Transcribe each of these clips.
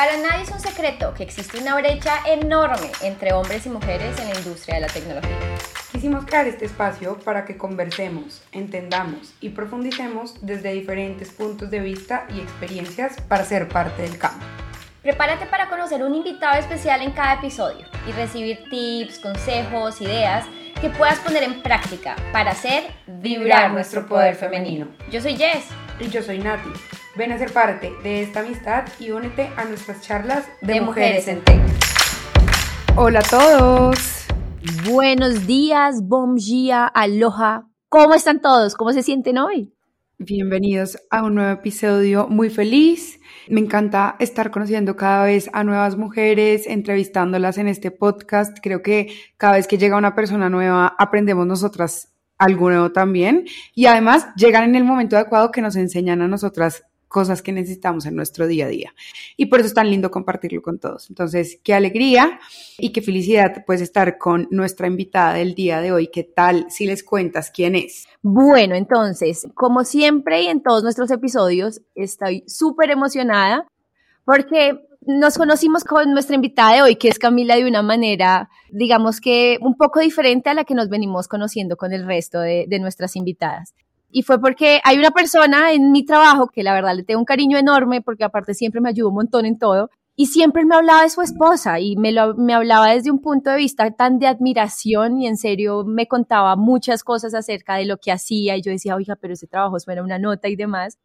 Para nadie es un secreto que existe una brecha enorme entre hombres y mujeres en la industria de la tecnología. Quisimos crear este espacio para que conversemos, entendamos y profundicemos desde diferentes puntos de vista y experiencias para ser parte del campo. Prepárate para conocer un invitado especial en cada episodio y recibir tips, consejos, ideas que puedas poner en práctica para hacer vibrar nuestro poder femenino. Yo soy Jess. Y yo soy Nati. Ven a ser parte de esta amistad y únete a nuestras charlas de, mujeres, en Tech. Hola a todos. Buenos días, bom dia, aloha. ¿Cómo están todos? ¿Cómo se sienten hoy? Bienvenidos a un nuevo episodio muy feliz. Me encanta estar conociendo cada vez a nuevas mujeres, entrevistándolas en este podcast. Creo que cada vez que llega una persona nueva, aprendemos nosotras algo nuevo también. Y además llegan en el momento adecuado que nos enseñan a nosotras cosas que necesitamos en nuestro día a día. Y por eso es tan lindo compartirlo con todos. Entonces, qué alegría y qué felicidad pues estar con nuestra invitada del día de hoy. ¿Qué tal si les cuentas quién es? Bueno, entonces, como siempre y en todos nuestros episodios, estoy súper emocionada porque nos conocimos con nuestra invitada de hoy, que es Camila, de una manera, digamos que un poco diferente a la que nos venimos conociendo con el resto de, de nuestras invitadas. Y fue porque hay una persona en mi trabajo que la verdad le tengo un cariño enorme porque aparte siempre me ayudó un montón en todo. Y siempre me hablaba de su esposa y me, lo, me hablaba desde un punto de vista tan de admiración y en serio me contaba muchas cosas acerca de lo que hacía y yo decía, oiga, pero ese trabajo suena una nota y demás.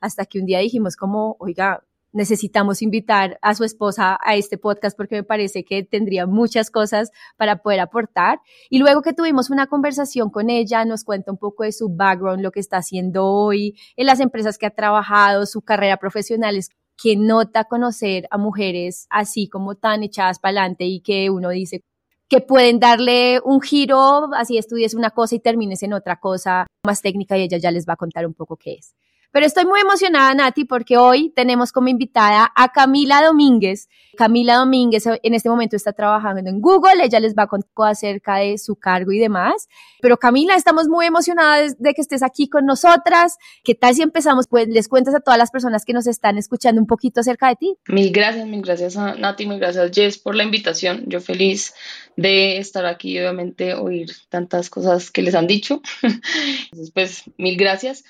Hasta que un día dijimos como, oiga, necesitamos invitar a su esposa a este podcast porque me parece que tendría muchas cosas para poder aportar. Y luego que tuvimos una conversación con ella, nos cuenta un poco de su background, lo que está haciendo hoy, en las empresas que ha trabajado, su carrera profesional, es que nota conocer a mujeres así como tan echadas para adelante y que uno dice que pueden darle un giro, así estudies una cosa y termines en otra cosa más técnica y ella ya les va a contar un poco qué es. Pero estoy muy emocionada, Nati, porque hoy tenemos como invitada a Camila Domínguez. Camila Domínguez en este momento está trabajando en Google, ella les va a contar acerca de su cargo y demás. Pero Camila, estamos muy emocionadas de que estés aquí con nosotras. ¿Qué tal si empezamos? Pues les cuentas a todas las personas que nos están escuchando un poquito acerca de ti. Mil gracias, mil gracias a Nati, mil gracias Jess por la invitación. Yo feliz de estar aquí, obviamente oír tantas cosas que les han dicho. Entonces, pues mil gracias.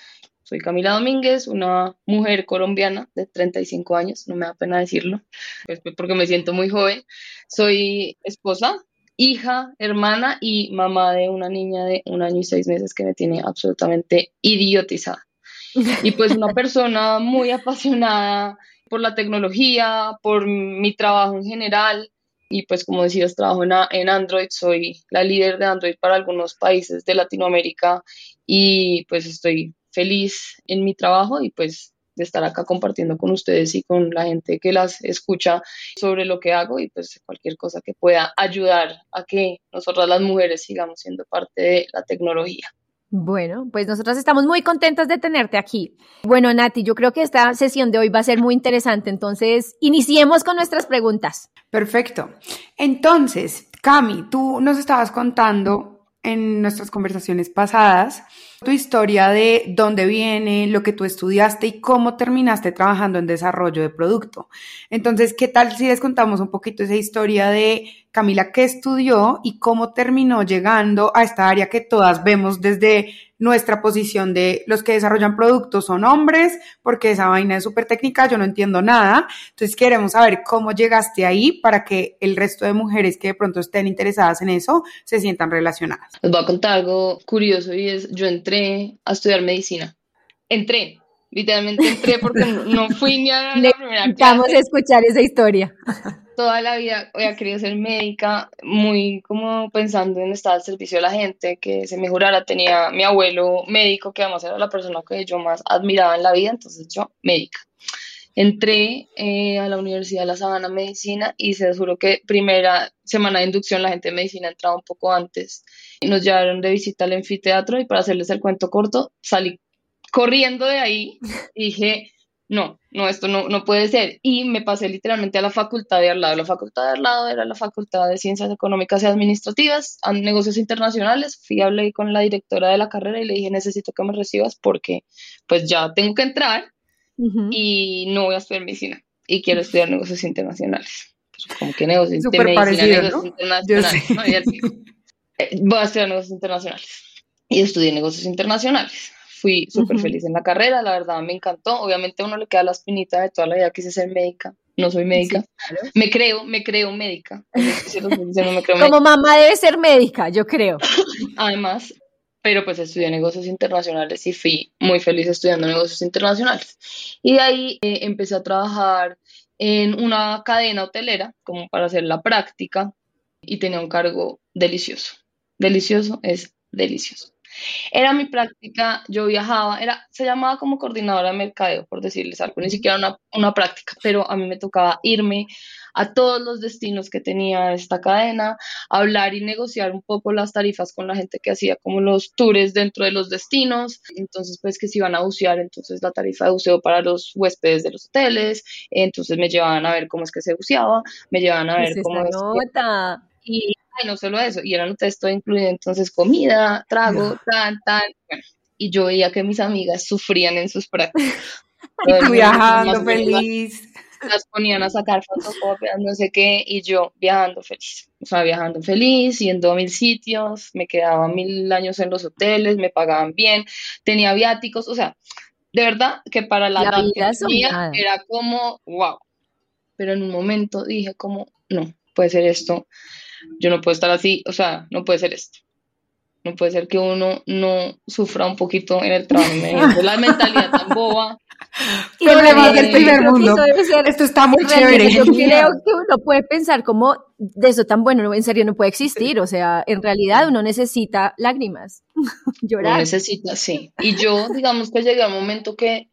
Soy Camila Domínguez, una mujer colombiana de 35 años, no me da pena decirlo, pues, porque me siento muy joven. Soy esposa, hija, hermana y mamá de una niña de un año y seis meses que me tiene absolutamente idiotizada. Y pues una persona muy apasionada por la tecnología, por mi trabajo en general. Y pues como decías, trabajo en, en Android, soy la líder de Android para algunos países de Latinoamérica y pues estoy feliz en mi trabajo y pues de estar acá compartiendo con ustedes y con la gente que las escucha sobre lo que hago y pues cualquier cosa que pueda ayudar a que nosotras las mujeres sigamos siendo parte de la tecnología. Bueno, pues nosotras estamos muy contentas de tenerte aquí. Bueno, Nati, yo creo que esta sesión de hoy va a ser muy interesante, entonces iniciemos con nuestras preguntas. Perfecto. Entonces, Cami, tú nos estabas contando en nuestras conversaciones pasadas tu historia de dónde viene, lo que tú estudiaste y cómo terminaste trabajando en desarrollo de producto. Entonces, ¿qué tal si les contamos un poquito esa historia de Camila qué estudió y cómo terminó llegando a esta área que todas vemos desde nuestra posición de los que desarrollan productos son hombres, porque esa vaina es súper técnica, yo no entiendo nada. Entonces queremos saber cómo llegaste ahí para que el resto de mujeres que de pronto estén interesadas en eso se sientan relacionadas. Les voy a contar algo curioso y es, yo entré a estudiar medicina. Entré, literalmente entré porque no fui ni a la primera clase. escuchar esa historia toda la vida había querido ser médica, muy como pensando en estar al servicio de la gente, que se mejorara. Tenía mi abuelo médico, que además era la persona que yo más admiraba en la vida, entonces yo médica. Entré eh, a la Universidad de La Sabana Medicina y se juro que primera semana de inducción la gente de medicina entraba un poco antes. Nos llevaron de visita al anfiteatro y para hacerles el cuento corto salí corriendo de ahí y dije, no, no, esto no, no puede ser. Y me pasé literalmente a la facultad de al lado. La facultad de al lado era la facultad de Ciencias Económicas y Administrativas, a negocios internacionales. Fui, hablé con la directora de la carrera y le dije, necesito que me recibas porque pues ya tengo que entrar y no voy a estudiar medicina. y quiero estudiar negocios internacionales. Pues, como que negocios, negocios internacionales. Eh, voy a estudiar negocios internacionales. Y estudié negocios internacionales. Fui súper feliz en la carrera, la verdad me encantó. Obviamente a uno le queda la espinita de toda la vida quise ser médica. No soy médica. Me creo, me creo médica. Como mamá debe ser médica, yo creo. Además, pero pues estudié negocios internacionales y fui muy feliz estudiando negocios internacionales. Y de ahí eh, empecé a trabajar en una cadena hotelera como para hacer la práctica y tenía un cargo delicioso. Delicioso es delicioso. Era mi práctica, yo viajaba, era, se llamaba como coordinadora de mercadeo, por decirles algo, ni siquiera una, una práctica, pero a mí me tocaba irme a todos los destinos que tenía esta cadena, hablar y negociar un poco las tarifas con la gente que hacía como los tours dentro de los destinos, entonces pues que se iban a bucear, entonces la tarifa de buceo para los huéspedes de los hoteles, entonces me llevaban a ver cómo es que se buceaba, me llevaban a ver cómo es nota? Y no solo eso, y era un texto incluido entonces comida, trago, tan, tan, y yo veía que mis amigas sufrían en sus prácticas. viajando feliz las ponían a sacar fotocopias, no sé qué, y yo viajando feliz. O sea, viajando feliz, yendo a mil sitios, me quedaba mil años en los hoteles, me pagaban bien, tenía viáticos, o sea, de verdad que para la, la era como, wow. Pero en un momento dije como, no, puede ser esto, yo no puedo estar así, o sea, no puede ser esto. No puede ser que uno no sufra un poquito en el trabajo. la mentalidad tan boba Problemas del primer mundo. Esto está muy chévere. Yo creo que uno puede pensar como de eso tan bueno, en serio no puede existir. O sea, en realidad uno necesita lágrimas, llorar. necesita, sí. Y yo, digamos que llegué a un momento que,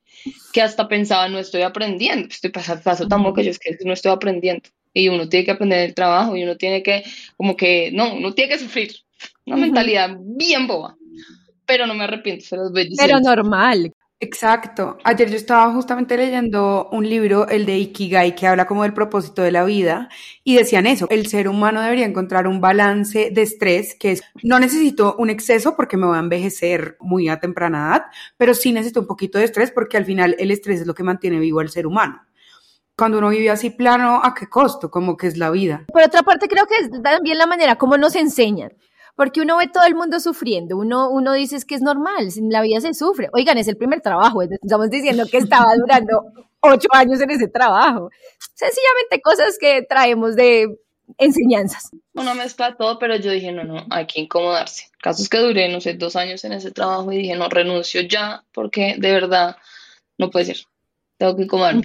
que hasta pensaba, no estoy aprendiendo. Estoy pasando paso tan que yo es que no estoy aprendiendo. Y uno tiene que aprender el trabajo y uno tiene que, como que, no, uno tiene que sufrir. Una mentalidad bien boba pero no me arrepiento, se los voy Pero normal, Exacto. Ayer yo estaba justamente leyendo un libro, el de Ikigai, que habla como del propósito de la vida, y decían eso, el ser humano debería encontrar un balance de estrés, que es, no necesito un exceso porque me voy a envejecer muy a temprana edad, pero sí necesito un poquito de estrés porque al final el estrés es lo que mantiene vivo al ser humano. Cuando uno vive así plano, ¿a qué costo? Como que es la vida. Por otra parte, creo que es también la manera como nos enseñan porque uno ve todo el mundo sufriendo, uno, uno dice es que es normal, la vida se sufre. Oigan, es el primer trabajo, estamos diciendo que estaba durando ocho años en ese trabajo. Sencillamente cosas que traemos de enseñanzas. Una mezcla todo, pero yo dije, no, no, hay que incomodarse. Casos que duré, no sé, dos años en ese trabajo y dije, no, renuncio ya, porque de verdad no puede ser. Tengo que incomodarme.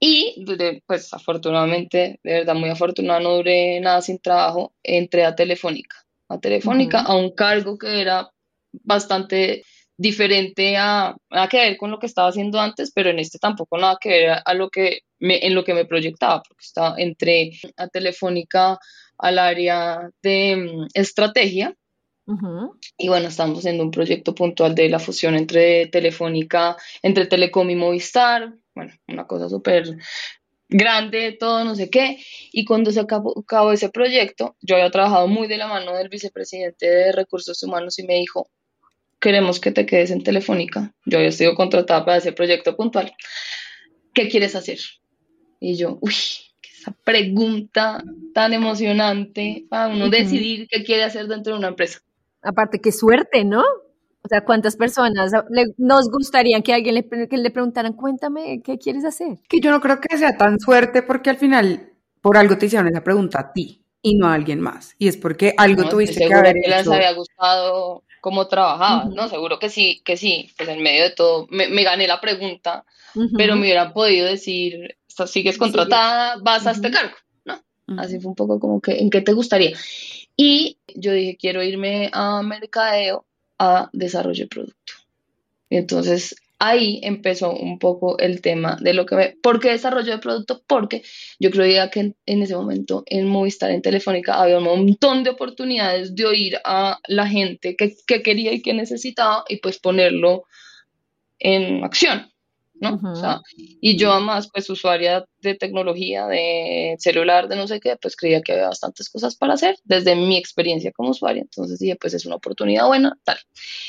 Y pues afortunadamente, de verdad muy afortunada, no duré nada sin trabajo, entré a Telefónica a Telefónica, a un cargo que era bastante diferente a nada que ver con lo que estaba haciendo antes, pero en este tampoco nada que ver a, lo que me, en lo que me proyectaba, porque estaba entre a Telefónica al área de mm, estrategia. Y bueno, estamos haciendo un proyecto puntual de la fusión entre Telefónica, entre Telecom y Movistar. Bueno, una cosa súper grande, todo, no sé qué. Y cuando se acabó, ese proyecto, yo había trabajado muy de la mano del vicepresidente de Recursos Humanos y me dijo, queremos que te quedes en Telefónica. Yo había sido contratada para ese proyecto puntual. ¿Qué quieres hacer? Y yo, uy, esa pregunta tan emocionante para uno decidir qué quiere hacer dentro de una empresa. Aparte, qué suerte, ¿no? O sea, ¿cuántas personas nos gustaría que alguien le, que le preguntaran, cuéntame, ¿qué quieres hacer? Que yo no creo que sea tan suerte porque al final, por algo te hicieron esa pregunta a ti y no a alguien más. Y es porque algo tuviste que haber que les había gustado cómo trabajabas, ¿no? Seguro que sí, que sí. Pues en medio de todo me, gané la pregunta, pero me hubieran podido decir, sigues contratada, vas a este cargo, ¿no? Así fue un poco como que, ¿en qué te gustaría? Y yo dije, quiero irme a mercadeo a desarrollo de producto. Y entonces ahí empezó un poco el tema de lo que me... ¿Por qué desarrollo de producto? Porque yo creía que en, ese momento en Movistar, en Telefónica, había un montón de oportunidades de oír a la gente que, que quería y que necesitaba y pues ponerlo en acción. ¿No? o sea, y yo además, pues usuaria de tecnología, de celular, de no sé qué, pues creía que había bastantes cosas para hacer desde mi experiencia como usuaria. Entonces dije, pues es una oportunidad buena, tal.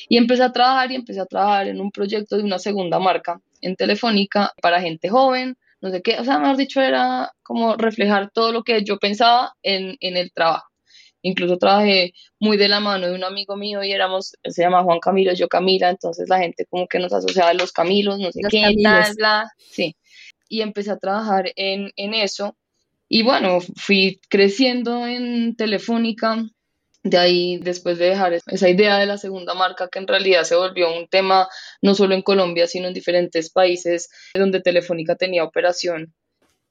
Y empecé a trabajar y empecé a trabajar en un proyecto de una segunda marca en Telefónica para gente joven, no sé qué, o sea, mejor dicho, era como reflejar todo lo que yo pensaba en, en el trabajo. Incluso trabajé muy de la mano de un amigo mío y éramos, se llama Juan Camilo, yo Camila, entonces la gente como que nos asociaba a los Camilos, no sé qué, tal, bla, sí. Y empecé a trabajar en, en eso. Y bueno, fui creciendo en Telefónica, de ahí, después de dejar esa idea de la segunda marca, que en realidad se volvió un tema no solo en Colombia, sino en diferentes países donde Telefónica tenía operación,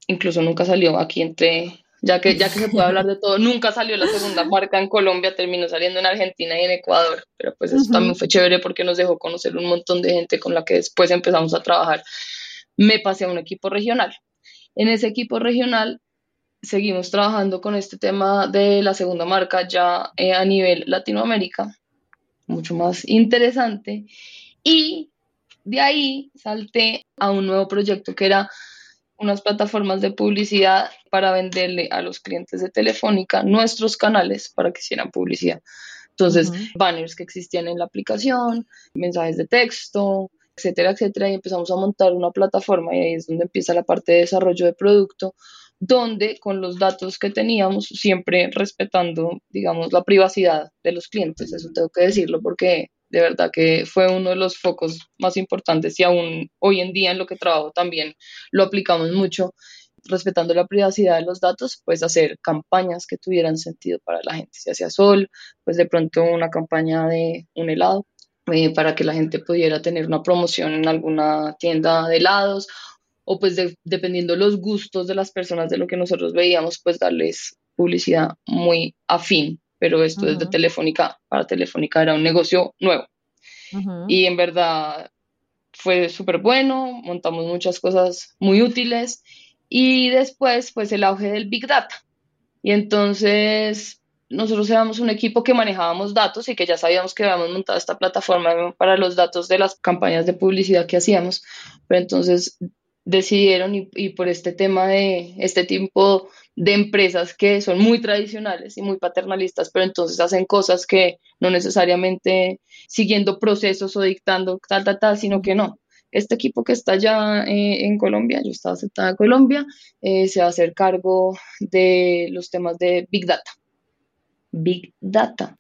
incluso nunca salió aquí entre, ya que, ya que se puede hablar de todo, nunca salió la segunda marca en Colombia, terminó saliendo en Argentina y en Ecuador, pero pues eso también fue chévere porque nos dejó conocer un montón de gente con la que después empezamos a trabajar. Me pasé a un equipo regional. En ese equipo regional seguimos trabajando con este tema de la segunda marca ya eh, a nivel Latinoamérica, mucho más interesante. Y de ahí salté a un nuevo proyecto que era unas plataformas de publicidad para venderle a los clientes de Telefónica nuestros canales para que hicieran publicidad. Entonces, banners que existían en la aplicación, mensajes de texto, etcétera, etcétera, y empezamos a montar una plataforma y ahí es donde empieza la parte de desarrollo de producto donde con los datos que teníamos, siempre respetando, digamos, la privacidad de los clientes, eso tengo que decirlo porque de verdad que fue uno de los focos más importantes y aún hoy en día en lo que trabajo también lo aplicamos mucho, respetando la privacidad de los datos, pues hacer campañas que tuvieran sentido para la gente. Si hacía sol, pues de pronto una campaña de un helado eh, para que la gente pudiera tener una promoción en alguna tienda de helados o pues dependiendo los gustos de las personas de lo que nosotros veíamos, pues darles publicidad muy afín, pero esto desde Telefónica, para Telefónica era un negocio nuevo. Y en verdad fue súper bueno, montamos muchas cosas muy útiles y después pues el auge del Big Data. Y entonces nosotros éramos un equipo que manejábamos datos y que ya sabíamos que habíamos montado esta plataforma para los datos de las campañas de publicidad que hacíamos. Pero entonces decidieron y, por este tema de este tipo de empresas que son muy tradicionales y muy paternalistas, pero entonces hacen cosas que no necesariamente siguiendo procesos o dictando tal, tal, tal, sino que no. Este equipo que está allá eh, en Colombia, yo estaba aceptada en Colombia, eh, se va a hacer cargo de los temas de Big Data. Big Data.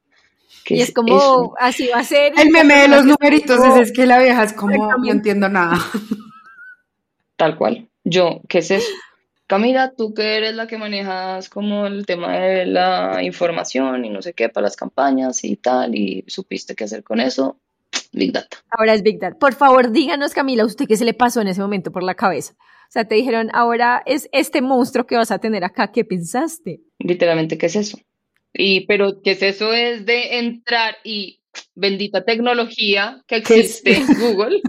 y es como, así va a ser. El meme de los numeritos es, que la vieja es como, no entiendo nada. Tal cual. Yo, ¿qué es eso? Camila, tú que eres la que manejas como el tema de la información y no sé qué para las campañas y tal, y supiste qué hacer con eso, Big Data. Ahora es Big Data. Por favor, díganos, Camila, ¿usted qué se le pasó en ese momento por la cabeza? O sea, te dijeron, ahora es este monstruo que vas a tener acá, ¿qué pensaste? Literalmente, ¿qué es eso? Y, pero, ¿qué es eso? Es de entrar y bendita tecnología que existe Google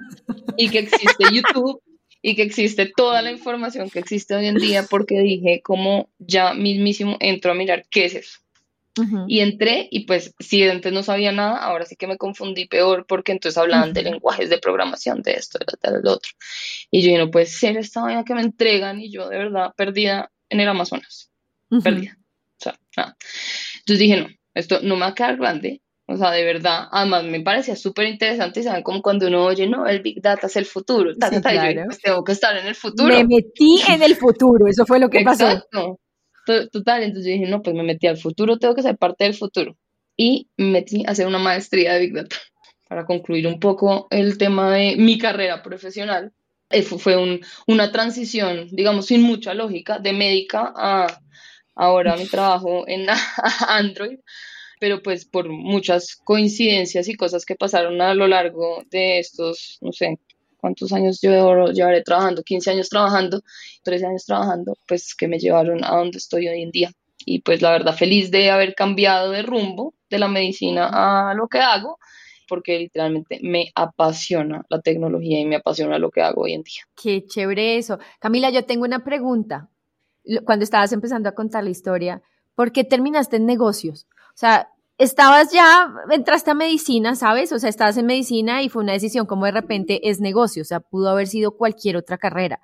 y que existe YouTube y que existe toda la información que existe hoy en día porque dije como ya mismísimo entro a mirar qué es eso. Y entré y pues si antes no sabía nada, ahora sí que me confundí peor porque entonces hablaban de lenguajes de programación, de esto, de tal, de otro. Y yo no puede ser esta vaina que me entregan y yo de verdad perdida en el Amazonas. Perdida. O sea, nada. Entonces dije, no, esto no me va a quedar grande, o sea, de verdad, además me parecía súper interesante y saben como cuando uno oye, no, el Big Data es el futuro, sí, claro. pues tengo que estar en el futuro. Me metí en el futuro, eso fue lo que Exacto. pasó. Total, entonces yo dije, no, pues me metí al futuro, tengo que ser parte del futuro. Y me metí a hacer una maestría de Big Data para concluir un poco el tema de mi carrera profesional. Eh, fue un, una transición, digamos, sin mucha lógica, de médica a ahora mi trabajo en Android pero pues por muchas coincidencias y cosas que pasaron a lo largo de estos, no sé, cuántos años yo llevaré trabajando, 15 años trabajando, 13 años trabajando, pues que me llevaron a donde estoy hoy en día. Y pues la verdad feliz de haber cambiado de rumbo de la medicina a lo que hago, porque literalmente me apasiona la tecnología y me apasiona lo que hago hoy en día. Qué chévere eso. Camila, yo tengo una pregunta. Cuando estabas empezando a contar la historia, ¿por qué terminaste en negocios? O sea, estabas ya, entraste a medicina, ¿sabes? O sea, estabas en medicina y fue una decisión como de repente es negocio, o sea, pudo haber sido cualquier otra carrera.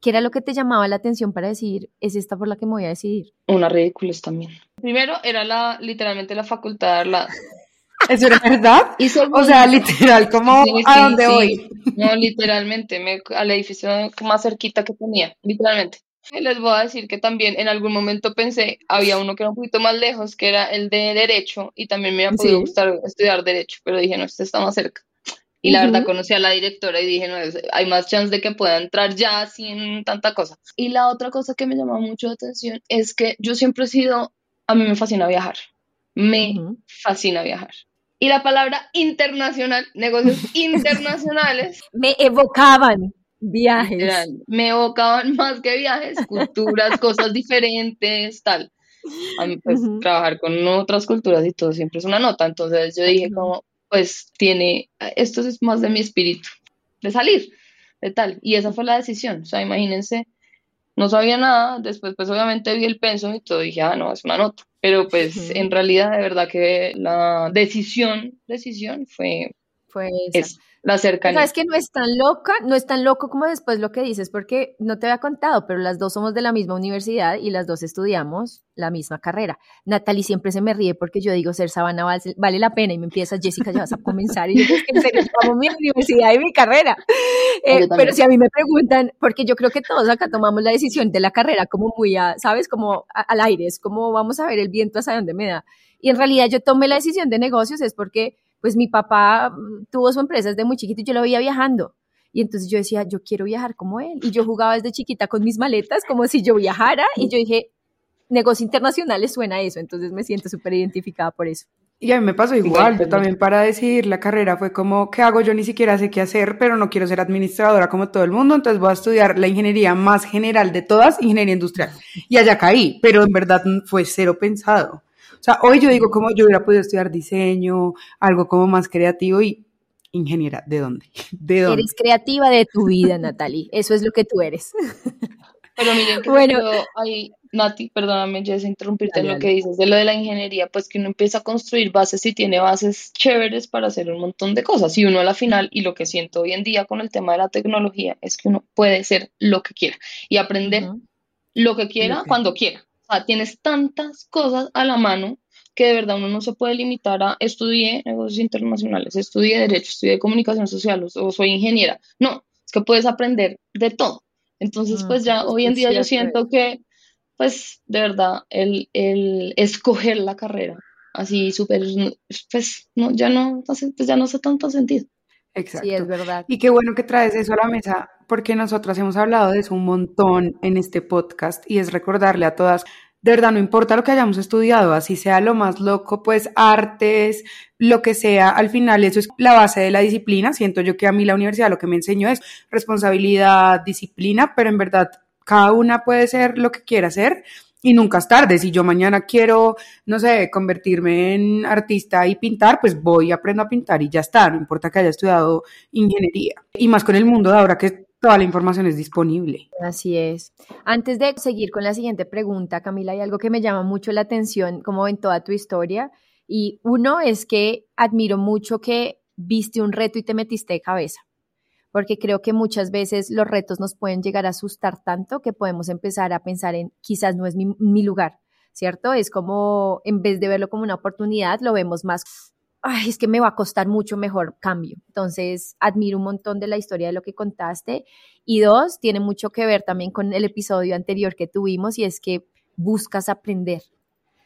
¿Qué era lo que te llamaba la atención para decidir, es esta por la que me voy a decidir? Una ridículos también. Primero era la, literalmente la facultad de la... ¿Eso era verdad? o sea, literal, como a dónde voy. No, literalmente, me, al edificio más cerquita que tenía, literalmente. Les voy a decir que también en algún momento pensé, había uno que era un poquito más lejos, que era el de Derecho, y también me había podido gustar estudiar Derecho, pero dije, no, este está más cerca. Y la verdad conocí a la directora y dije, no, hay más chance de que pueda entrar ya sin tanta cosa. Y la otra cosa que me llamó mucho la atención es que yo siempre he sido, a mí me fascina viajar, me fascina viajar. Y la palabra internacional, negocios internacionales. me evocaban viajes. me evocaban más que viajes, culturas, cosas diferentes, tal. A mí, pues, trabajar con otras culturas y todo siempre es una nota. Entonces yo dije, como, pues, tiene, esto es más de mi espíritu, de salir, de tal. Y esa fue la decisión. O sea, imagínense, no sabía nada. Después, pues, obviamente vi el penso y todo. Y dije, ah, no, es una nota. Pero, pues, en realidad, de verdad que la decisión, decisión fue. Fue la cercanía. Sabes que no es tan loca, no es tan loco como después lo que dices, porque no te había contado, pero las dos somos de la misma universidad y las dos estudiamos la misma carrera. Natalie siempre se me ríe porque yo digo ser sabana vale, la pena y me empieza Jessica, ya vas a comenzar y yo, es que en serio, estamos mi universidad y mi carrera. Eh, pero si a mí me preguntan, porque yo creo que todos acá tomamos la decisión de la carrera como muy, a, ¿sabes? Como al aire, es como vamos a ver el viento hasta dónde me da. Y en realidad yo tomé la decisión de negocios es porque pues mi papá mm, tuvo su empresa desde muy chiquito y yo lo veía viajando. Y entonces yo decía, yo quiero viajar como él. Y yo jugaba desde chiquita con mis maletas como si yo viajara. Y yo dije, negocios internacionales suena eso. Entonces me siento súper identificada por eso. Y a mí me pasó igual, yo también para decidir la carrera fue como, ¿qué hago? Yo ni siquiera sé qué hacer, pero no quiero ser administradora como todo el mundo, entonces voy a estudiar la ingeniería más general de todas, ingeniería industrial. Y allá caí, pero en verdad fue cero pensado. O sea, hoy yo digo como yo hubiera podido estudiar diseño, algo como más creativo y ingeniera, ¿de dónde? ¿De dónde? Eres creativa de tu vida, Natalie. Eso es lo que tú eres. Pero miren que bueno, ahí, Nati, perdóname, ya es interrumpirte en lo que dices de lo de la ingeniería, pues que uno empieza a construir bases y tiene bases chéveres para hacer un montón de cosas. Y uno a la final, y lo que siento hoy en día con el tema de la tecnología, es que uno puede ser lo que quiera y aprender lo que quiera cuando quiera. O sea, tienes tantas cosas a la mano que de verdad uno no se puede limitar a estudié negocios internacionales, estudié derecho, estudié comunicación social o, soy ingeniera. No, es que puedes aprender de todo. Entonces, ah, pues ya hoy en día yo siento que, pues de verdad, el, el escoger la carrera así súper, pues no, ya no, pues ya no hace tanto sentido. Exacto. Sí, es verdad. Y qué bueno que traes eso a la mesa, porque nosotras hemos hablado de eso un montón en este podcast y es recordarle a todas, de verdad, no importa lo que hayamos estudiado, así sea lo más loco, pues artes, lo que sea, al final eso es la base de la disciplina. Siento yo que a mí la universidad lo que me enseñó es responsabilidad, disciplina, pero en verdad cada una puede ser lo que quiera ser y nunca es tarde. Si yo mañana quiero, no sé, convertirme en artista y pintar, pues voy, aprendo a pintar y ya está. No importa que haya estudiado ingeniería. Y más con el mundo de ahora que toda la información es disponible. Así es. Antes de seguir con la siguiente pregunta, Camila, hay algo que me llama mucho la atención, como en toda tu historia. Y uno es que admiro mucho que viste un reto y te metiste de cabeza porque creo que muchas veces los retos nos pueden llegar a asustar tanto que podemos empezar a pensar en quizás no es mi, lugar, ¿cierto? Es como, en vez de verlo como una oportunidad, lo vemos más, es que me va a costar mucho mejor cambio. Entonces, admiro un montón de la historia de lo que contaste. Y dos, tiene mucho que ver también con el episodio anterior que tuvimos y es que buscas aprender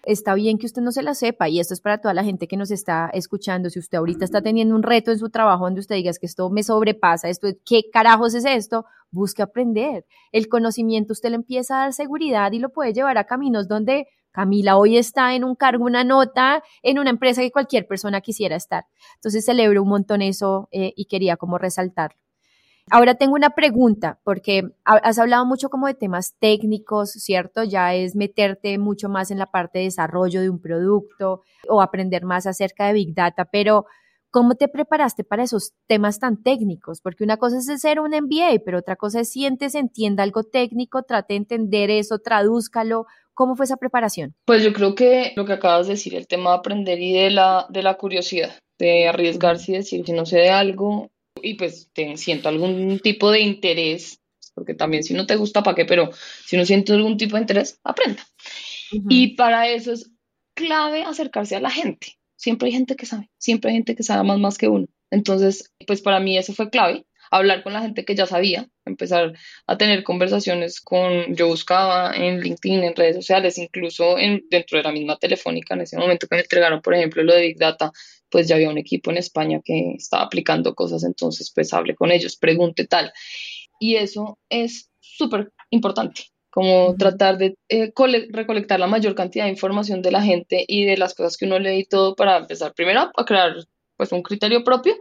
está bien que usted no se la sepa y esto es para toda la gente que nos está escuchando. Si usted ahorita está teniendo un reto en su trabajo donde usted diga que esto me sobrepasa, esto, ¿qué carajos es esto? Busque aprender. El conocimiento usted le empieza a dar seguridad y lo puede llevar a caminos donde Camila hoy está en un cargo, una nota, en una empresa que cualquier persona quisiera estar. Entonces celebro un montón eso eh, y quería como resaltarlo. Ahora tengo una pregunta, porque has hablado mucho como de temas técnicos, ¿cierto? Ya es meterte mucho más en la parte de desarrollo de un producto o aprender más acerca de Big Data, pero ¿cómo te preparaste para esos temas tan técnicos? Porque una cosa es ser un MBA, pero otra cosa es sientes, entienda algo técnico, trate de entender eso, tradúzcalo. ¿Cómo fue esa preparación? Pues yo creo que lo que acabas de decir, el tema de aprender y de la, de la curiosidad, de arriesgarse y decir que no sé de algo, y pues te siento algún tipo de interés, porque también si no te gusta, ¿para qué? Pero si no siento algún tipo de interés, aprenda. Y para eso es clave acercarse a la gente. siempre hay gente que sabe, siempre hay gente que sabe más, más que uno. Entonces, pues para mí eso fue clave, hablar con la gente que ya sabía, empezar a tener conversaciones con, yo buscaba en LinkedIn, en redes sociales, incluso en, dentro de la misma telefónica, en ese momento que me entregaron, por ejemplo, lo de Big Data, pues ya había un equipo en España que estaba aplicando cosas, entonces pues hablé con ellos, pregunte tal. Y eso es súper importante, como tratar de eh, recolectar la mayor cantidad de información de la gente y de las cosas que uno lee y todo para empezar primero a crear pues un criterio propio,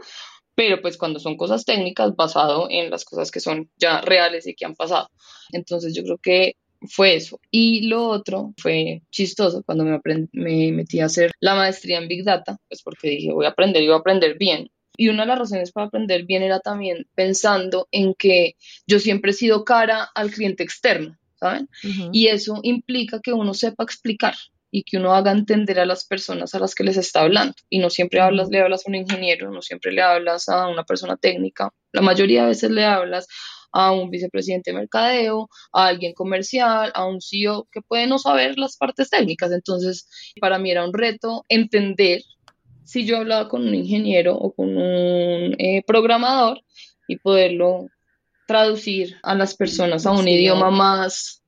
pero pues cuando son cosas técnicas basado en las cosas que son ya reales y que han pasado. Entonces yo creo que fue eso. Y lo otro fue chistoso cuando me, me metí a hacer la maestría en Big Data, pues porque dije voy a aprender y voy a aprender bien. Y una de las razones para aprender bien era también pensando en que yo siempre he sido cara al cliente externo, ¿saben? Y eso implica que uno sepa explicar y que uno haga entender a las personas a las que les está hablando. Y no siempre hablas, le hablas a un ingeniero, no siempre le hablas a una persona técnica. La mayoría de veces le hablas a un vicepresidente de mercadeo, a alguien comercial, a un CEO que puede no saber las partes técnicas. Entonces, para mí era un reto entender si yo hablaba con un ingeniero o con un eh, programador y poderlo traducir a las personas a un idioma más,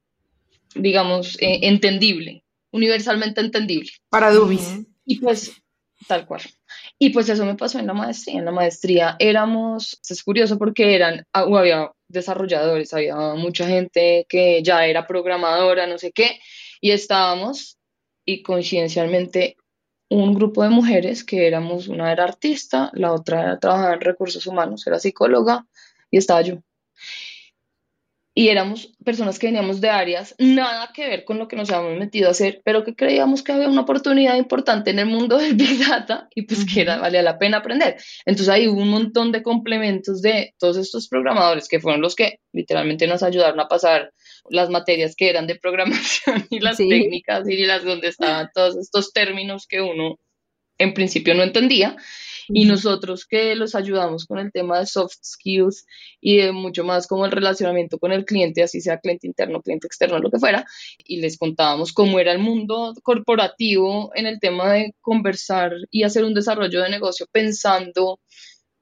digamos, eh, entendible universalmente entendible. Para Dubis. Y pues, tal cual. Y pues eso me pasó en la maestría. En la maestría éramos, es curioso porque eran, ah, había desarrolladores, había mucha gente que ya era programadora, no sé qué, y estábamos, y coincidencialmente, un grupo de mujeres que éramos, una era artista, la otra era, trabajaba en recursos humanos, era psicóloga, y estaba yo y éramos personas que veníamos de áreas nada que ver con lo que nos habíamos metido a hacer, pero que creíamos que había una oportunidad importante en el mundo del Big Data y pues que era, valía la pena aprender. Entonces ahí hubo un montón de complementos de todos estos programadores que fueron los que literalmente nos ayudaron a pasar las materias que eran de programación y las técnicas y las donde estaban todos estos términos que uno en principio no entendía y nosotros que los ayudamos con el tema de soft skills y de mucho más como el relacionamiento con el cliente, así sea cliente interno, cliente externo, lo que fuera, y les contábamos cómo era el mundo corporativo en el tema de conversar y hacer un desarrollo de negocio pensando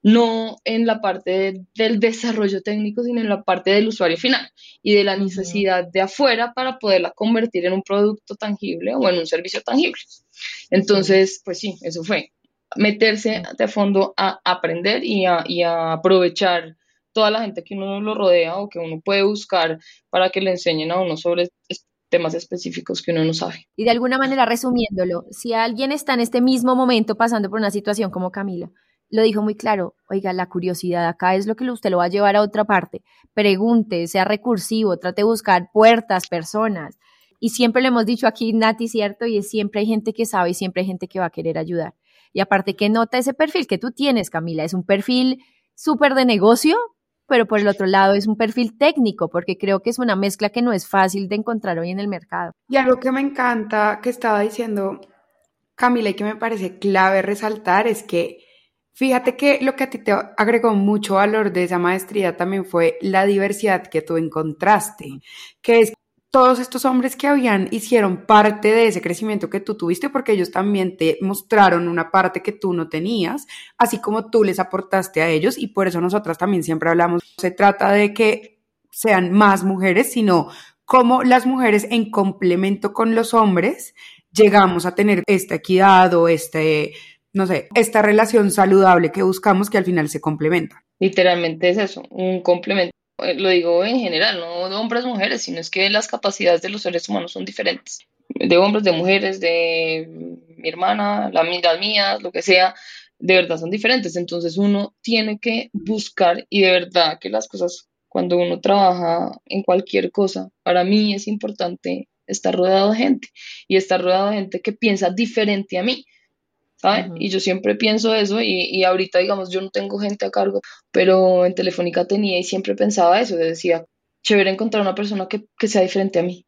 no en la parte del desarrollo técnico, sino en la parte del usuario final y de la necesidad de afuera para poderla convertir en un producto tangible o en un servicio tangible. Entonces, pues sí, eso fue meterse de fondo a aprender y a, aprovechar toda la gente que uno lo rodea o que uno puede buscar para que le enseñen a uno sobre temas específicos que uno no sabe. Y de alguna manera, resumiéndolo, si alguien está en este mismo momento pasando por una situación como Camila, lo dijo muy claro, oiga, la curiosidad acá es lo que usted lo va a llevar a otra parte. Pregunte, sea recursivo, trate de buscar puertas, personas. Y siempre le hemos dicho aquí, Nati, ¿cierto? Y es siempre hay gente que sabe y siempre hay gente que va a querer ayudar. Y aparte, ¿qué nota ese perfil que tú tienes, Camila? Es un perfil súper de negocio, pero por el otro lado es un perfil técnico, porque creo que es una mezcla que no es fácil de encontrar hoy en el mercado. Y algo que me encanta que estaba diciendo Camila y que me parece clave resaltar es que fíjate que lo que a ti te agregó mucho valor de esa maestría también fue la diversidad que tú encontraste, que es todos estos hombres que habían hicieron parte de ese crecimiento que tú tuviste porque ellos también te mostraron una parte que tú no tenías, así como tú les aportaste a ellos y por eso nosotras también siempre hablamos, se trata de que sean más mujeres, sino cómo las mujeres en complemento con los hombres llegamos a tener esta equidad o este, no sé, esta relación saludable que buscamos que al final se complementa. Literalmente es eso, un complemento lo digo en general, no de hombres mujeres, sino es que las capacidades de los seres humanos son diferentes, de hombres, de mujeres, de mi hermana, las mías, lo que sea, de verdad son diferentes. Entonces uno tiene que buscar y de verdad que las cosas, cuando uno trabaja en cualquier cosa, para mí es importante estar rodeado de gente y estar rodeado de gente que piensa diferente a mí. ¿Sabes? Y yo siempre pienso eso y, y, ahorita, digamos, yo no tengo gente a cargo, pero en Telefónica tenía y siempre pensaba eso, decía, chévere encontrar una persona que, que sea diferente a mí,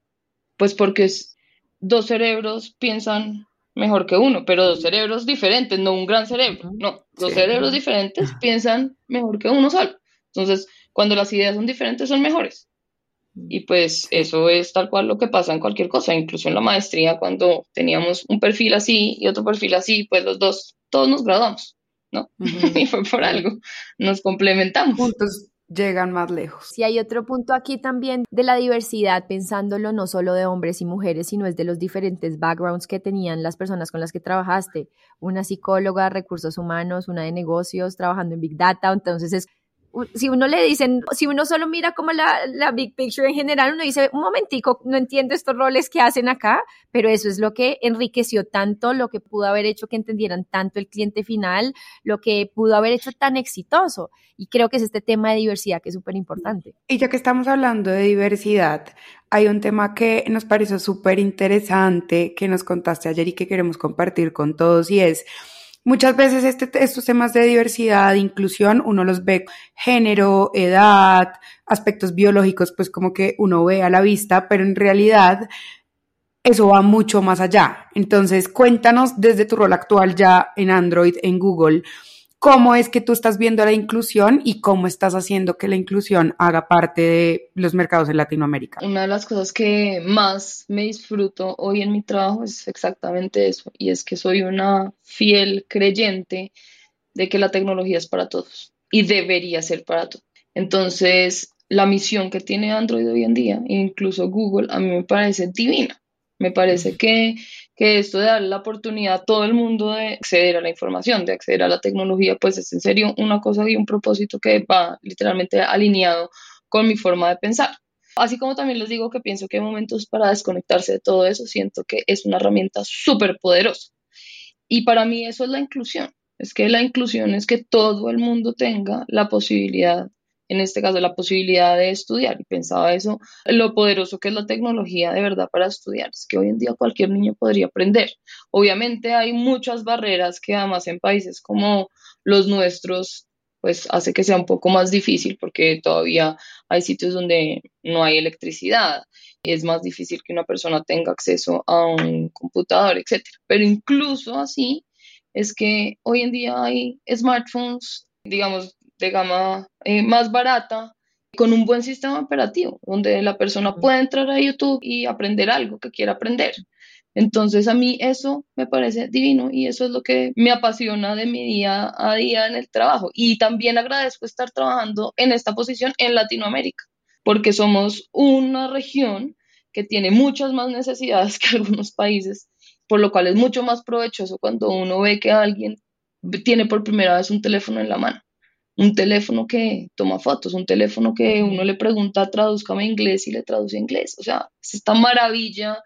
pues porque es, dos cerebros piensan mejor que uno, pero dos cerebros diferentes, no un gran cerebro, no, dos cerebros diferentes piensan mejor que uno solo. Entonces, cuando las ideas son diferentes, son mejores. Y pues eso es tal cual lo que pasa en cualquier cosa, incluso en la maestría, cuando teníamos un perfil así y otro perfil así, pues los dos, todos nos graduamos, ¿no? y fue por algo, nos complementamos. Juntos llegan más lejos. Si hay otro punto aquí también de la diversidad, pensándolo no solo de hombres y mujeres, sino es de los diferentes backgrounds que tenían las personas con las que trabajaste. Una psicóloga, recursos humanos, una de negocios, trabajando en Big Data. Entonces es si uno le dicen, si uno solo mira como la, la, big picture en general, uno dice, un momentico, no entiendo estos roles que hacen acá, pero eso es lo que enriqueció tanto, lo que pudo haber hecho que entendieran tanto el cliente final, lo que pudo haber hecho tan exitoso. Y creo que es este tema de diversidad que es súper importante. Y ya que estamos hablando de diversidad, hay un tema que nos pareció súper interesante, que nos contaste ayer y que queremos compartir con todos, y es Muchas veces este, estos temas de diversidad, inclusión, uno los ve género, edad, aspectos biológicos, pues como que uno ve a la vista, pero en realidad eso va mucho más allá. Entonces, cuéntanos desde tu rol actual ya en Android, en Google, cómo es que tú estás viendo la inclusión y cómo estás haciendo que la inclusión haga parte de los mercados en Latinoamérica. Una de las cosas que más me disfruto hoy en mi trabajo es exactamente eso, y es que soy una fiel creyente de que la tecnología es para todos y debería ser para todos. Entonces, la misión que tiene Android hoy en día, incluso Google, a mí me parece divina. Me parece que que esto de dar la oportunidad a todo el mundo de acceder a la información, de acceder a la tecnología, pues es en serio una cosa y un propósito que va literalmente alineado con mi forma de pensar. Así como también les digo que pienso que hay momentos para desconectarse de todo eso, siento que es una herramienta súper poderosa. Y para mí eso es la inclusión. Es que la inclusión es que todo el mundo tenga la posibilidad en este caso la posibilidad de estudiar y pensaba eso, lo poderoso que es la tecnología de verdad para estudiar, es que hoy en día cualquier niño podría aprender. Obviamente hay muchas barreras que además en países como los nuestros pues hace que sea un poco más difícil porque todavía hay sitios donde no hay electricidad, es más difícil que una persona tenga acceso a un computador, etc. Pero incluso así es que hoy en día hay smartphones, digamos, de gama eh, más barata con un buen sistema operativo, donde la persona puede entrar a YouTube y aprender algo que quiera aprender. Entonces a mí eso me parece divino y eso es lo que me apasiona de mi día a día en el trabajo. Y también agradezco estar trabajando en esta posición en Latinoamérica, porque somos una región que tiene muchas más necesidades que algunos países, por lo cual es mucho más provechoso cuando uno ve que alguien tiene por primera vez un teléfono en la mano un teléfono que toma fotos, un teléfono que uno le pregunta, tradúzcame inglés y le traduce inglés. O sea, es esta maravilla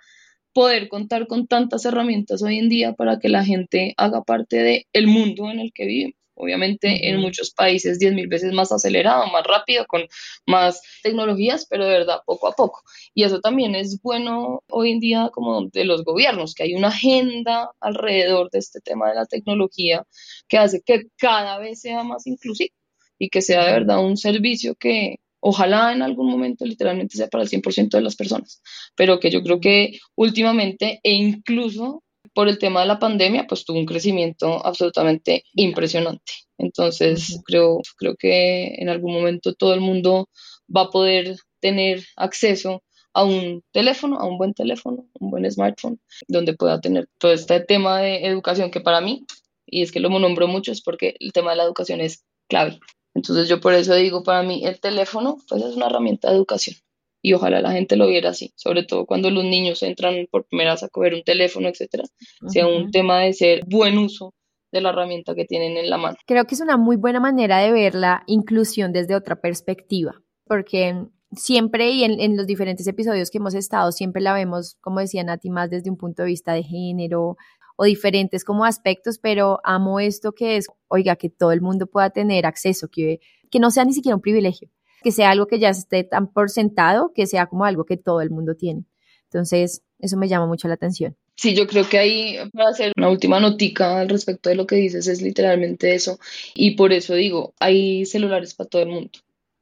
poder contar con tantas herramientas hoy en día para que la gente haga parte del el mundo en el que vivimos. Obviamente en muchos países diez mil veces más acelerado, más rápido, con más tecnologías, pero de verdad poco a poco. Y eso también es bueno hoy en día como de los gobiernos, que hay una agenda alrededor de este tema de la tecnología que hace que cada vez sea más inclusivo y que sea de verdad un servicio que ojalá en algún momento literalmente sea para el 100% de las personas, pero que yo creo que últimamente e incluso por el tema de la pandemia, pues tuvo un crecimiento absolutamente impresionante. Entonces, creo, creo que en algún momento todo el mundo va a poder tener acceso a un teléfono, a un buen teléfono, un buen smartphone, donde pueda tener todo este tema de educación que para mí, y es que lo nombro mucho, es porque el tema de la educación es clave. Entonces yo por eso digo, para mí el teléfono pues es una herramienta de educación y ojalá la gente lo viera así, sobre todo cuando los niños entran por primera vez a coger un teléfono, etcétera, sea un tema de ser buen uso de la herramienta que tienen en la mano. Creo que es una muy buena manera de ver la inclusión desde otra perspectiva, porque siempre y en, en, los diferentes episodios que hemos estado, siempre la vemos, como decía Nati, más desde un punto de vista de género o diferentes como aspectos, pero amo esto que es, oiga, que todo el mundo pueda tener acceso, que, que no sea ni siquiera un privilegio, que sea algo que ya esté tan por sentado, que sea como algo que todo el mundo tiene. Entonces, eso me llama mucho la atención. Sí, yo creo que ahí, para hacer una última notica al respecto de lo que dices, es literalmente eso. Y por eso digo, hay celulares para todo el mundo.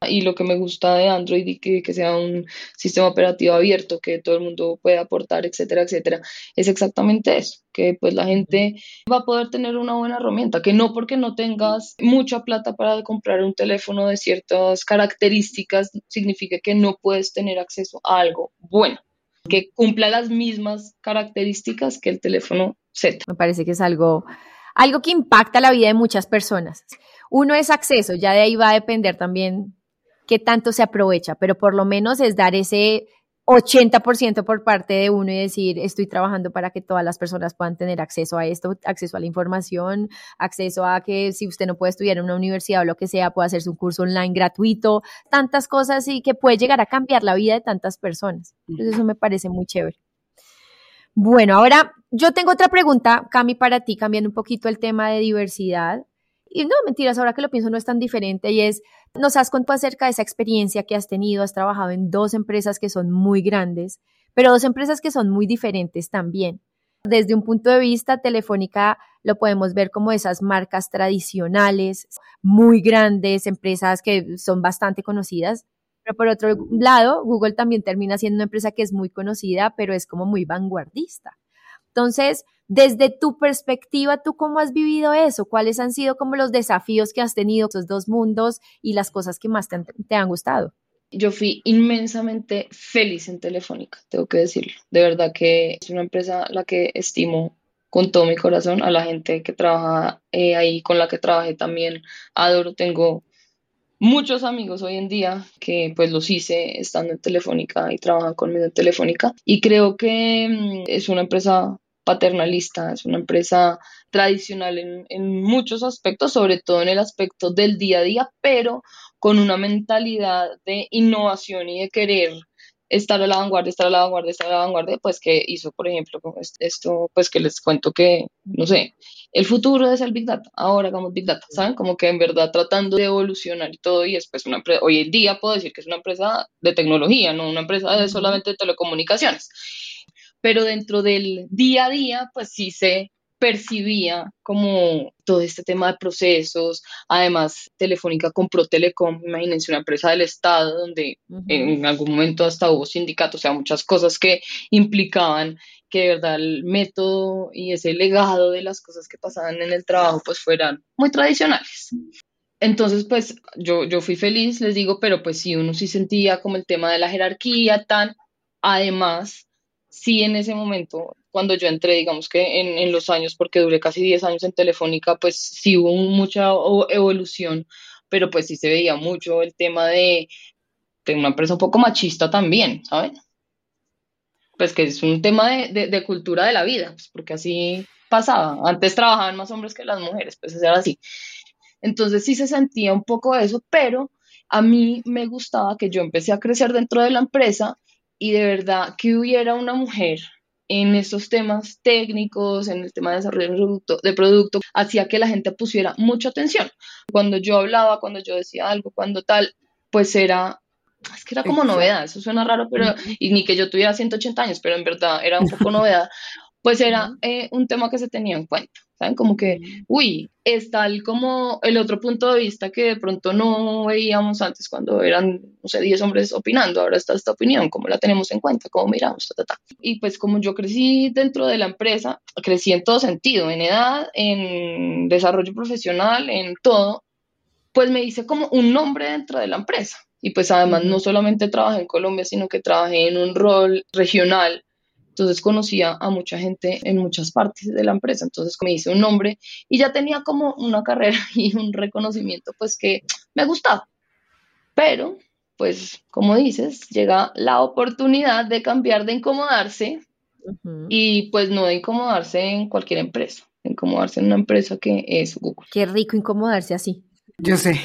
Y lo que me gusta de Android y que, que, sea un sistema operativo abierto, que todo el mundo pueda aportar, etcétera, etcétera, es exactamente eso, que pues la gente va a poder tener una buena herramienta, que no porque no tengas mucha plata para comprar un teléfono de ciertas características significa que no puedes tener acceso a algo bueno que cumpla las mismas características que el teléfono Z. Me parece que es algo, algo que impacta la vida de muchas personas. Uno es acceso, ya de ahí va a depender también qué tanto se aprovecha, pero por lo menos es dar ese 80% por parte de uno y decir, estoy trabajando para que todas las personas puedan tener acceso a esto, acceso a la información, acceso a que si usted no puede estudiar en una universidad o lo que sea, pueda hacerse un curso online gratuito, tantas cosas y que puede llegar a cambiar la vida de tantas personas. Entonces eso me parece muy chévere. Bueno, ahora yo tengo otra pregunta, Cami, para ti, cambiando un poquito el tema de diversidad. Y no, mentiras, ahora que lo pienso no es tan diferente y es, nos has contado acerca de esa experiencia que has tenido, has trabajado en dos empresas que son muy grandes, pero dos empresas que son muy diferentes también. Desde un punto de vista telefónica lo podemos ver como esas marcas tradicionales, muy grandes, empresas que son bastante conocidas, pero por otro lado, Google también termina siendo una empresa que es muy conocida, pero es como muy vanguardista. Entonces, desde tu perspectiva, ¿tú cómo has vivido eso? ¿Cuáles han sido como los desafíos que has tenido esos dos mundos y las cosas que más te han, gustado? Yo fui inmensamente feliz en Telefónica, tengo que decirlo. De verdad que es una empresa la que estimo con todo mi corazón, a la gente que trabaja eh, ahí, con la que trabajé también, adoro, tengo muchos amigos hoy en día que pues los hice estando en Telefónica y trabajan conmigo en Telefónica. Y creo que mm, es una empresa paternalista, es una empresa tradicional en, muchos aspectos, sobre todo en el aspecto del día a día, pero con una mentalidad de innovación y de querer estar a la vanguardia, estar a la vanguardia, estar a la vanguardia, pues que hizo, por ejemplo, esto, pues que les cuento que, no sé, el futuro es el Big Data, ahora hagamos Big Data, ¿saben? Como que en verdad tratando de evolucionar y todo, y después una empresa, hoy en día puedo decir que es una empresa de tecnología, no una empresa de solamente de telecomunicaciones pero dentro del día a día, pues sí se percibía como todo este tema de procesos. Además, Telefónica compró Telecom, imagínense una empresa del Estado donde en algún momento hasta hubo sindicatos, o sea, muchas cosas que implicaban que de verdad el método y ese legado de las cosas que pasaban en el trabajo pues fueran muy tradicionales. Entonces, pues yo, yo fui feliz, les digo, pero pues sí, uno sí sentía como el tema de la jerarquía, tan, además, sí en ese momento, cuando yo entré, digamos que en, los años, porque duré casi 10 años en Telefónica, pues sí hubo mucha evolución, pero pues sí se veía mucho el tema de, de una empresa un poco machista también, ¿saben? Pues que es un tema de, cultura de la vida, pues porque así pasaba. Antes trabajaban más hombres que las mujeres, pues era así. Entonces sí se sentía un poco eso, pero a mí me gustaba que yo empecé a crecer dentro de la empresa y de verdad que hubiera una mujer en estos temas técnicos, en el tema de desarrollo de producto, de producto, hacía que la gente pusiera mucha atención. Cuando yo hablaba, cuando yo decía algo, cuando tal, pues era, es que era como novedad, eso suena raro, pero, y ni que yo tuviera 180 años, pero en verdad era un poco novedad, pues era eh, un tema que se tenía en cuenta. ¿Saben? Como que, uy, es tal como el otro punto de vista que de pronto no veíamos antes cuando eran, no sé, 10 hombres opinando, ahora está esta opinión, cómo la tenemos en cuenta, cómo miramos, ta, ta, ta. Y pues como yo crecí dentro de la empresa, crecí en todo sentido, en edad, en desarrollo profesional, en todo, pues me hice como un nombre dentro de la empresa. Y pues además no solamente trabajé en Colombia, sino que trabajé en un rol regional entonces conocía a mucha gente en muchas partes de la empresa. Entonces me hice un nombre y ya tenía como una carrera y un reconocimiento pues que me gustaba. Pero, pues como dices, llega la oportunidad de cambiar de incomodarse y pues no de incomodarse en cualquier empresa, incomodarse en una empresa que es Google. Qué rico incomodarse así. Yo sé.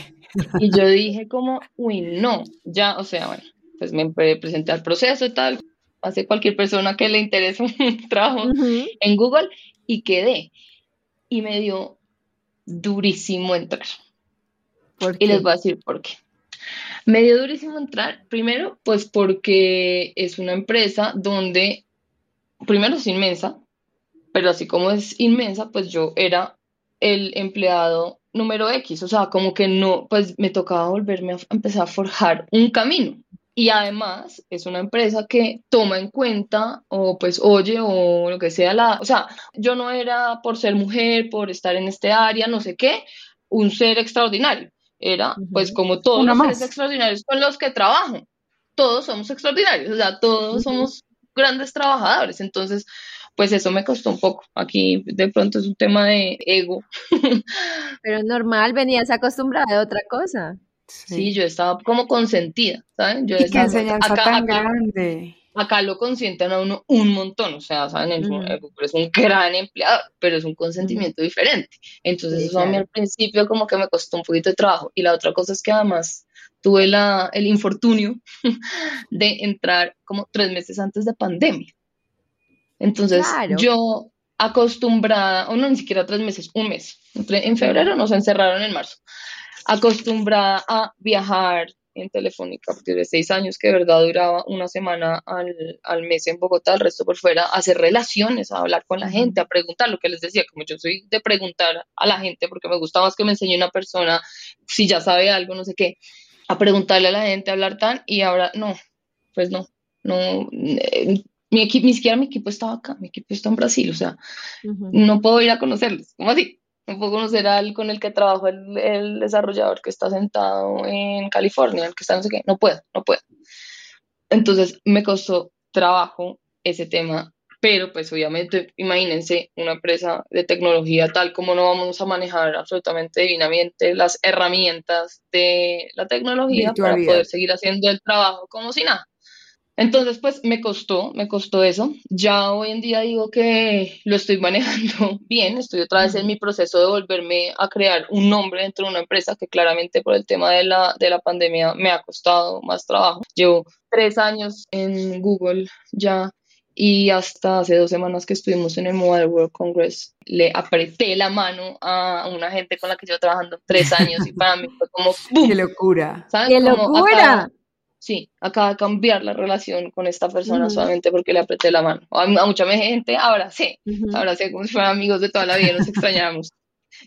Y yo dije como, uy, no, ya, o sea, bueno, pues me presenté al proceso y tal, hace cualquier persona que le interese un trabajo en Google y quedé. Y me dio durísimo entrar. y les voy a decir por qué. Me dio durísimo entrar, primero, pues porque es una empresa donde, primero es inmensa, pero así como es inmensa, pues yo era el empleado número X, o sea, como que no, pues me tocaba volverme a empezar a forjar un camino. Y además es una empresa que toma en cuenta o pues oye o lo que sea la, o sea, yo no era por ser mujer, por estar en este área, no sé qué, un ser extraordinario. Era pues como todos los seres extraordinarios con los que trabajo. Todos somos extraordinarios, o sea, todos somos grandes trabajadores. Entonces, pues eso me costó un poco. Aquí de pronto es un tema de ego. Pero normal, venías acostumbrada a otra cosa. Sí. yo estaba como consentida, ¿saben? Yo y qué enseñanza tan grande. Acá lo consienten a uno un montón, o sea, ¿saben? Es, un, es un gran empleado, pero es un consentimiento diferente. Entonces, eso a mí al principio como que me costó un poquito de trabajo. Y la otra cosa es que además tuve la, el infortunio de entrar como tres meses antes de pandemia. Entonces, yo acostumbrada, o no, ni siquiera tres meses, un mes. en febrero nos encerraron en marzo. Acostumbrada a viajar en Telefónica porque de seis años que de verdad duraba una semana al, al, mes en Bogotá, el resto por fuera, a hacer relaciones, a hablar con la gente, a preguntar, lo que les decía, como yo soy de preguntar a la gente porque me gusta más que me enseñe una persona si ya sabe algo, no sé qué, a preguntarle a la gente, a hablar tan, y ahora no, pues no, no, eh, mi equipo, ni siquiera mi equipo estaba acá, mi equipo está en Brasil, o sea, no puedo ir a conocerlos, ¿cómo así? No puedo conocer al con el que trabajo el, el, desarrollador que está sentado en California, el que está no sé qué, no puedo, no puedo. Entonces me costó trabajo ese tema, pero pues obviamente imagínense una empresa de tecnología tal como no vamos a manejar absolutamente divinamente las herramientas de la tecnología para poder seguir haciendo el trabajo como si nada. Entonces, pues me costó, me costó eso. Ya hoy en día digo que lo estoy manejando bien, estoy otra vez en mi proceso de volverme a crear un nombre dentro de una empresa que claramente por el tema de la, de la pandemia me ha costado más trabajo. Llevo tres años en Google ya y hasta hace dos semanas que estuvimos en el Mobile World Congress le apreté la mano a una gente con la que yo trabajando tres años y para mí fue como ¡boom! ¡Qué locura! ¡Qué locura! Sí, acaba de cambiar la relación con esta persona solamente porque le apreté la mano. A, mucha gente ahora sí, ahora sí, como si fueran amigos de toda la vida, nos extrañamos.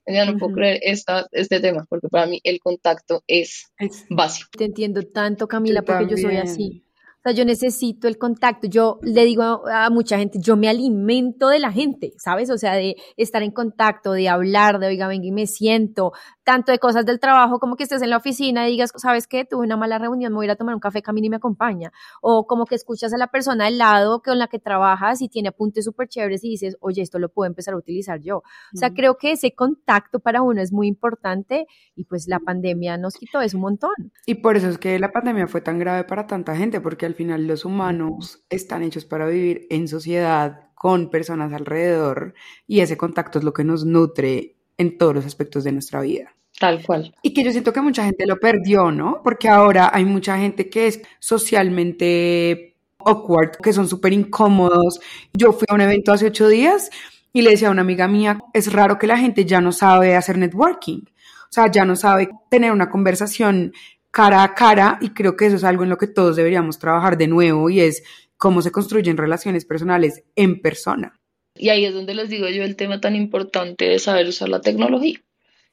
Ya no puedo creer esta, este tema, porque para mí el contacto es, básico. Te entiendo tanto, Camila, porque yo soy así. O sea, yo necesito el contacto. Yo le digo a, mucha gente, yo me alimento de la gente, ¿sabes? O sea, de estar en contacto, de hablar, de oiga, venga y me siento, tanto de cosas del trabajo como que estés en la oficina y digas, ¿sabes qué? Tuve una mala reunión, me voy a ir a tomar un café, Camila y me acompaña. O como que escuchas a la persona al lado con la que trabajas y tiene apuntes súper chéveres y dices, oye, esto lo puedo empezar a utilizar yo. O sea, creo que ese contacto para uno es muy importante y pues la pandemia nos quitó eso un montón. Y por eso es que la pandemia fue tan grave para tanta gente, porque al final los humanos están hechos para vivir en sociedad con personas alrededor y ese contacto es lo que nos nutre en todos los aspectos de nuestra vida. Tal cual. Y que yo siento que mucha gente lo perdió, ¿no? Porque ahora hay mucha gente que es socialmente awkward, que son súper incómodos. Yo fui a un evento hace ocho días y le decía a una amiga mía, es raro que la gente ya no sabe hacer networking. O sea, ya no sabe tener una conversación cara a cara y creo que eso es algo en lo que todos deberíamos trabajar de nuevo y es cómo se construyen relaciones personales en persona. Y ahí es donde les digo yo el tema tan importante de saber usar la tecnología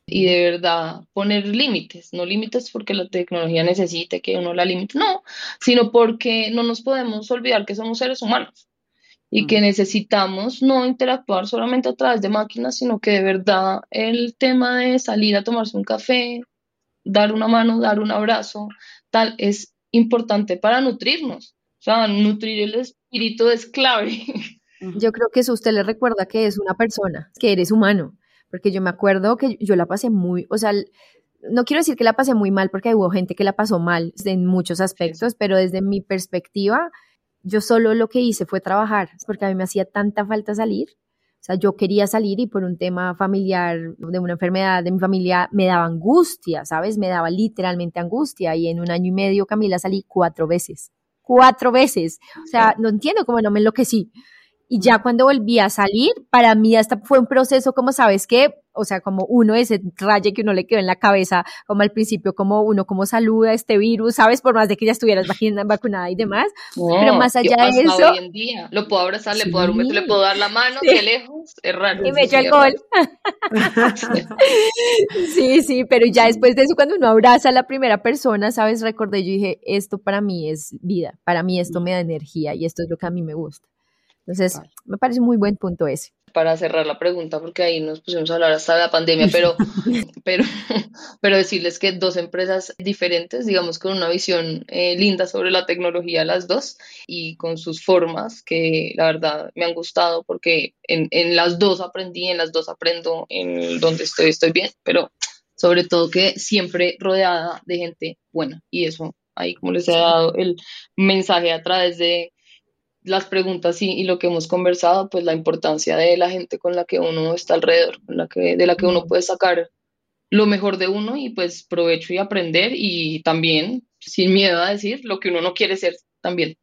y de verdad poner límites, no límites porque la tecnología necesite que uno la limite, no, sino porque no nos podemos olvidar que somos seres humanos y que necesitamos no interactuar solamente a través de máquinas, sino que de verdad el tema de salir a tomarse un café, dar una mano, dar un abrazo, tal, es importante para nutrirnos. O sea, nutrir el espíritu es clave. Yo creo que eso usted le recuerda que es una persona, que eres humano, porque yo me acuerdo que yo la pasé muy, o sea, no quiero decir que la pasé muy mal, porque hubo gente que la pasó mal en muchos aspectos, pero desde mi perspectiva, yo solo lo que hice fue trabajar, porque a mí me hacía tanta falta salir o sea, yo quería salir y por un tema familiar, de una enfermedad de mi familia, me daba angustia, ¿sabes? Me daba literalmente angustia. Y en un año y medio, Camila, salí cuatro veces. Cuatro veces. O sea, no entiendo cómo no me enloquecí. Y ya cuando volví a salir, para mí hasta fue un proceso como, ¿sabes qué? o sea, como uno ese raye que uno le quedó en la cabeza, como al principio, como uno como saluda este virus, ¿sabes? Por más de que ya estuvieras vacunada y demás, pero más allá de eso... Hoy en día? Lo puedo abrazar, le puedo dar un beso, le puedo dar la mano, de lejos, es raro. Y me echo alcohol. sí, sí, pero ya después de eso, cuando uno abraza a la primera persona, ¿sabes? Recordé, yo dije, esto para mí es vida, para mí esto me da energía y esto es lo que a mí me gusta. Entonces, me parece muy buen punto ese. Para cerrar la pregunta, porque ahí nos pusimos a hablar hasta de la pandemia, pero, pero, pero decirles que dos empresas diferentes, digamos con una visión eh, linda sobre la tecnología las dos y con sus formas que la verdad me han gustado porque en, en las dos aprendí, en las dos aprendo, en donde estoy estoy bien, pero sobre todo que siempre rodeada de gente buena. Y eso ahí como les he dado el mensaje a través de las preguntas y, lo que hemos conversado, pues la importancia de la gente con la que uno está alrededor, con la que, de la que uno puede sacar lo mejor de uno y pues provecho y aprender y también sin miedo a decir lo que uno no quiere ser también.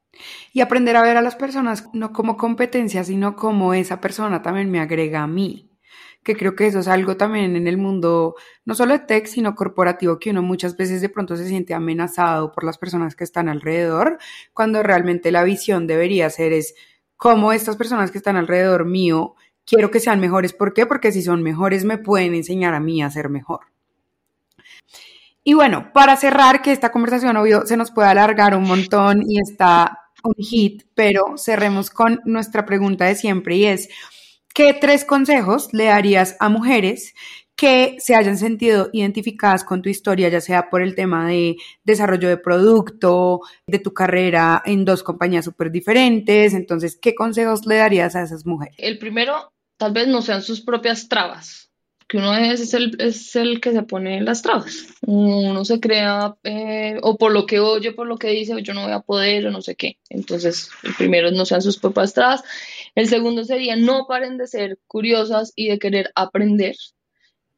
Y aprender a ver a las personas no como competencia, sino como esa persona también me agrega a mí que creo que eso es algo también en el mundo, no solo de tech, sino corporativo, que uno muchas veces de pronto se siente amenazado por las personas que están alrededor, cuando realmente la visión debería ser es cómo estas personas que están alrededor mío, quiero que sean mejores. ¿Por qué? Porque si son mejores me pueden enseñar a mí a ser mejor. Y bueno, para cerrar, que esta conversación obvio se nos puede alargar un montón y está un hit, pero cerremos con nuestra pregunta de siempre y es, ¿Qué tres consejos le darías a mujeres que se hayan sentido identificadas con tu historia, ya sea por el tema de desarrollo de producto, de tu carrera en dos compañías súper diferentes? Entonces, ¿qué consejos le darías a esas mujeres? El primero, tal vez no sean sus propias trabas, que uno es el, es el que se pone las trabas. Uno se crea, eh, o por lo que oye, por lo que dice, yo no voy a poder, o no sé qué. Entonces, el primero no sean sus propias trabas. El segundo sería no paren de ser curiosas y de querer aprender.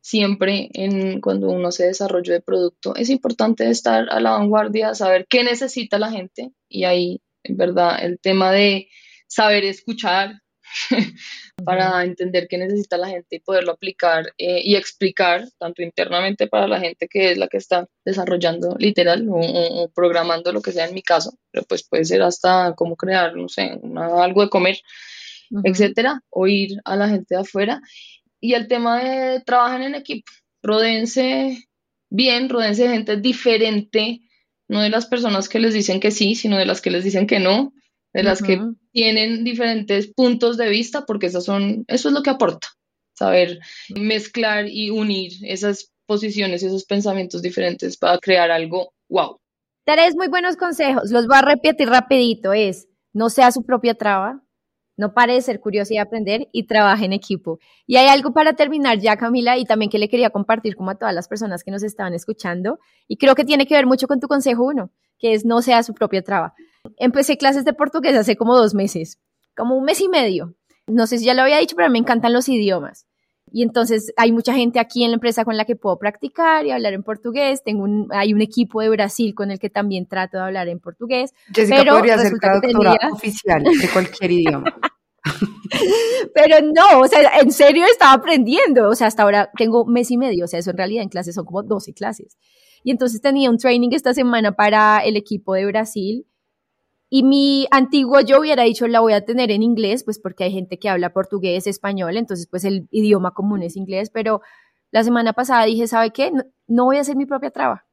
Siempre en, cuando uno hace desarrollo de producto, es importante estar a la vanguardia, saber qué necesita la gente. Y ahí, en verdad, el tema de saber escuchar para entender qué necesita la gente y poderlo aplicar eh, y explicar tanto internamente para la gente que es la que está desarrollando literal o, programando lo que sea en mi caso, pero pues puede ser hasta cómo crear, no sé, algo de comer etcétera, o ir a la gente de afuera. Y el tema de trabajar en equipo, rodense bien, rodense de gente diferente, no de las personas que les dicen que sí, sino de las que les dicen que no, de las que tienen diferentes puntos de vista, porque esas son, eso es lo que aporta, saber mezclar y unir esas posiciones, esos pensamientos diferentes para crear algo wow. Tres muy buenos consejos, los voy a repetir rapidito, es no sea su propia traba, no pare de ser curiosa y aprender y trabaje en equipo. Y hay algo para terminar ya, Camila, y también que le quería compartir como a todas las personas que nos estaban escuchando, y creo que tiene que ver mucho con tu consejo uno, que es no sea su propia traba. Empecé clases de portugués hace como dos meses, como un mes y medio. No sé si ya lo había dicho, pero me encantan los idiomas. Y entonces hay mucha gente aquí en la empresa con la que puedo practicar y hablar en portugués. Tengo un, hay un equipo de Brasil con el que también trato de hablar en portugués. Jessica pero podría ser traductora oficial de cualquier idioma. pero no, o sea, en serio estaba aprendiendo. O sea, hasta ahora tengo mes y medio. O sea, eso en realidad en clases son como 12 clases. Y entonces tenía un training esta semana para el equipo de Brasil y mi antiguo yo hubiera dicho la voy a tener en inglés, pues porque hay gente que habla portugués, español, entonces pues el idioma común es inglés, pero la semana pasada dije, ¿sabe qué? No, voy a hacer mi propia traba.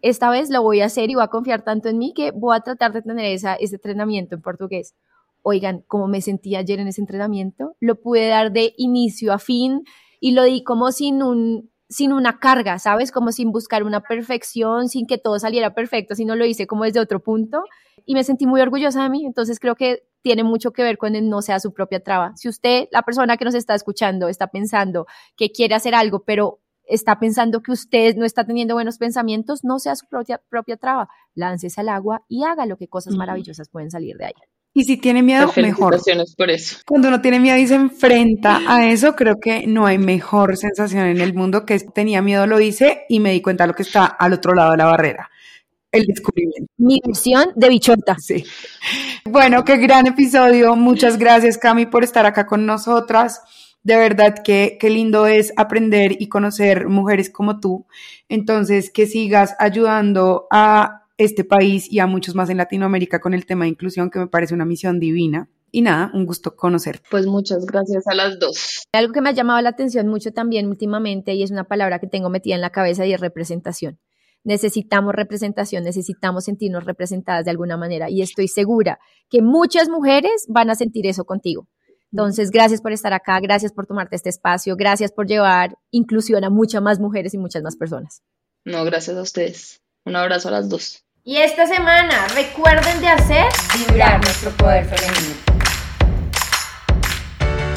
Esta vez lo voy a hacer y voy a confiar tanto en mí que voy a tratar de tener esa, ese entrenamiento en portugués. Oigan, como me sentí ayer en ese entrenamiento, lo pude dar de inicio a fin y lo di como sin un, sin una carga, ¿sabes? Como sin buscar una perfección, sin que todo saliera perfecto, sino lo hice como desde otro punto y me sentí muy orgullosa de mí. Entonces creo que tiene mucho que ver con el no sea su propia traba. Si usted, la persona que nos está escuchando, está pensando que quiere hacer algo, pero está pensando que usted no está teniendo buenos pensamientos, no sea su propia, propia traba. Lánces al agua y haga lo que cosas maravillosas pueden salir de ahí. Y si tiene miedo, mejor. por eso. Cuando uno tiene miedo y se enfrenta a eso, creo que no hay mejor sensación en el mundo que tenía miedo, lo hice y me di cuenta de lo que está al otro lado de la barrera. El descubrimiento. Mi visión de bichota. Sí. Bueno, qué gran episodio. Muchas gracias, Cami, por estar acá con nosotras. De verdad que qué lindo es aprender y conocer mujeres como tú. Entonces, que sigas ayudando a este país y a muchos más en Latinoamérica con el tema de inclusión, que me parece una misión divina. Y nada, un gusto conocer. Pues muchas gracias a las dos. Algo que me ha llamado la atención mucho también últimamente y es una palabra que tengo metida en la cabeza y es representación. Necesitamos representación, necesitamos sentirnos representadas de alguna manera y estoy segura que muchas mujeres van a sentir eso contigo. Entonces, gracias por estar acá, gracias por tomarte este espacio, gracias por llevar inclusión a muchas más mujeres y muchas más personas. No, gracias a ustedes. Un abrazo a las dos. Y esta semana recuerden de hacer vibrar nuestro poder femenino.